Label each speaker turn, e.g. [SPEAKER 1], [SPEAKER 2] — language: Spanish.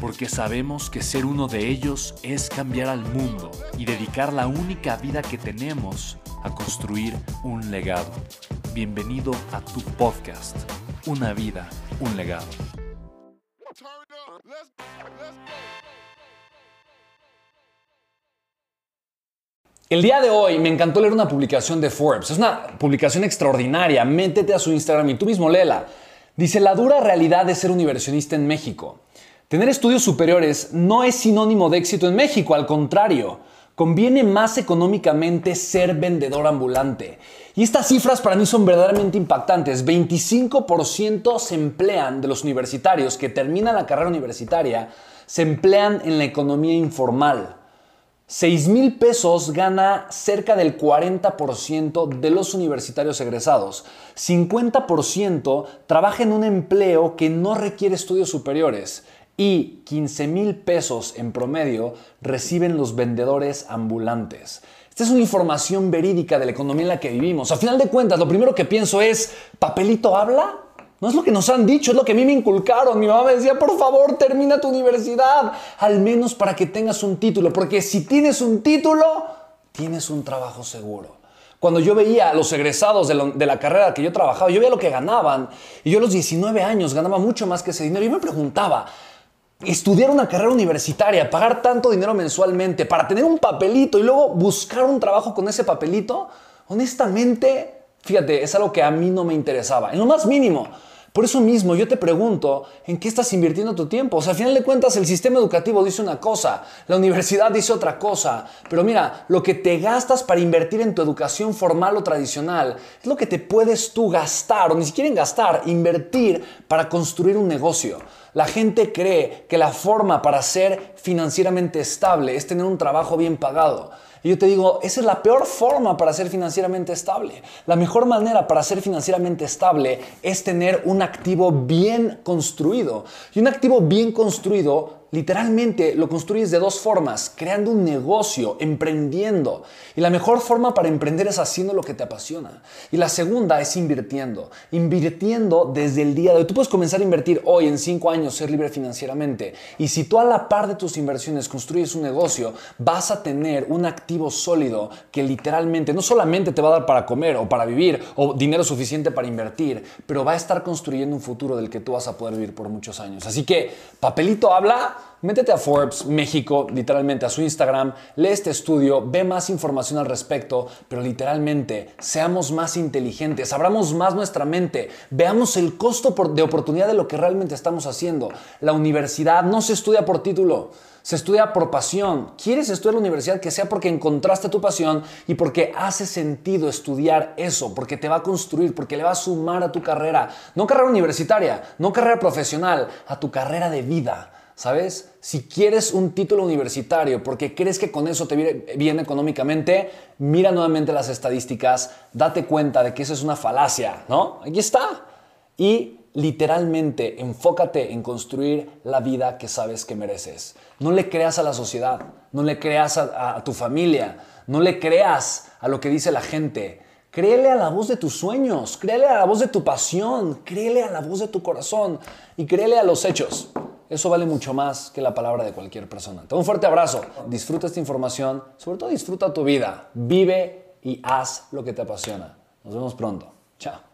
[SPEAKER 1] porque sabemos que ser uno de ellos es cambiar al mundo y dedicar la única vida que tenemos a construir un legado. Bienvenido a tu podcast, Una vida, un legado.
[SPEAKER 2] El día de hoy me encantó leer una publicación de Forbes. Es una publicación extraordinaria. Métete a su Instagram y tú mismo léela. Dice, la dura realidad de ser un inversionista en México. Tener estudios superiores no es sinónimo de éxito en México, al contrario, conviene más económicamente ser vendedor ambulante. Y estas cifras para mí son verdaderamente impactantes. 25% se emplean de los universitarios que terminan la carrera universitaria, se emplean en la economía informal. 6 mil pesos gana cerca del 40% de los universitarios egresados. 50% trabaja en un empleo que no requiere estudios superiores y 15 mil pesos en promedio reciben los vendedores ambulantes. Esta es una información verídica de la economía en la que vivimos. A final de cuentas, lo primero que pienso es, ¿papelito habla? No es lo que nos han dicho, es lo que a mí me inculcaron. Mi mamá me decía, por favor, termina tu universidad, al menos para que tengas un título, porque si tienes un título, tienes un trabajo seguro. Cuando yo veía a los egresados de, la carrera que yo trabajaba, yo veía lo que ganaban, y yo a los 19 años ganaba mucho más que ese dinero. Y me preguntaba, estudiar una carrera universitaria, pagar tanto dinero mensualmente para tener un papelito y luego buscar un trabajo con ese papelito, honestamente, fíjate, es algo que a mí no me interesaba, en lo más mínimo. Por eso mismo yo te pregunto, ¿en qué estás invirtiendo tu tiempo? O sea, al final de cuentas el sistema educativo dice una cosa, la universidad dice otra cosa, pero mira, lo que te gastas para invertir en tu educación formal o tradicional es lo que te puedes tú gastar, o ni siquiera en gastar, invertir para construir un negocio. La gente cree que la forma para ser financieramente estable es tener un trabajo bien pagado. Y yo te digo, esa es la peor forma para ser financieramente estable. La mejor manera para ser financieramente estable es tener un activo bien construido. Y un activo bien construido literalmente lo construyes de dos formas, creando un negocio, emprendiendo. Y la mejor forma para emprender es haciendo lo que te apasiona. Y la segunda es invirtiendo. Invirtiendo desde el día de hoy. Tú puedes comenzar a invertir hoy en cinco años, ser libre financieramente. Y si tú a la par de tus inversiones construyes un negocio, vas a tener un activo sólido que literalmente no solamente te va a dar para comer o para vivir o dinero suficiente para invertir, pero va a estar construyendo un futuro del que tú vas a poder vivir por muchos años. Así que, papelito habla métete a Forbes México, literalmente a su Instagram, lee este estudio, ve más información al respecto, pero literalmente seamos más inteligentes, abramos más nuestra mente, veamos el costo de oportunidad de lo que realmente estamos haciendo. La universidad no se estudia por título. Se estudia por pasión. ¿Quieres estudiar la universidad? Que sea porque encontraste tu pasión y porque hace sentido estudiar eso, porque te va a construir, porque le va a sumar a tu carrera. No carrera universitaria, no carrera profesional, a tu carrera de vida. ¿Sabes? Si quieres un título universitario porque crees que con eso te viene bien económicamente, mira nuevamente las estadísticas, date cuenta de que eso es una falacia, ¿no? Aquí está. Y literalmente enfócate en construir la vida que sabes que mereces. No le creas a la sociedad, no le creas a, a tu familia, no le creas a lo que dice la gente. Créele a la voz de tus sueños, créele a la voz de tu pasión, créele a la voz de tu corazón y créele a los hechos. Eso vale mucho más que la palabra de cualquier persona. Te un fuerte abrazo. Disfruta esta información. Sobre todo disfruta tu vida. Vive y haz lo que te apasiona. Nos vemos pronto. Chao.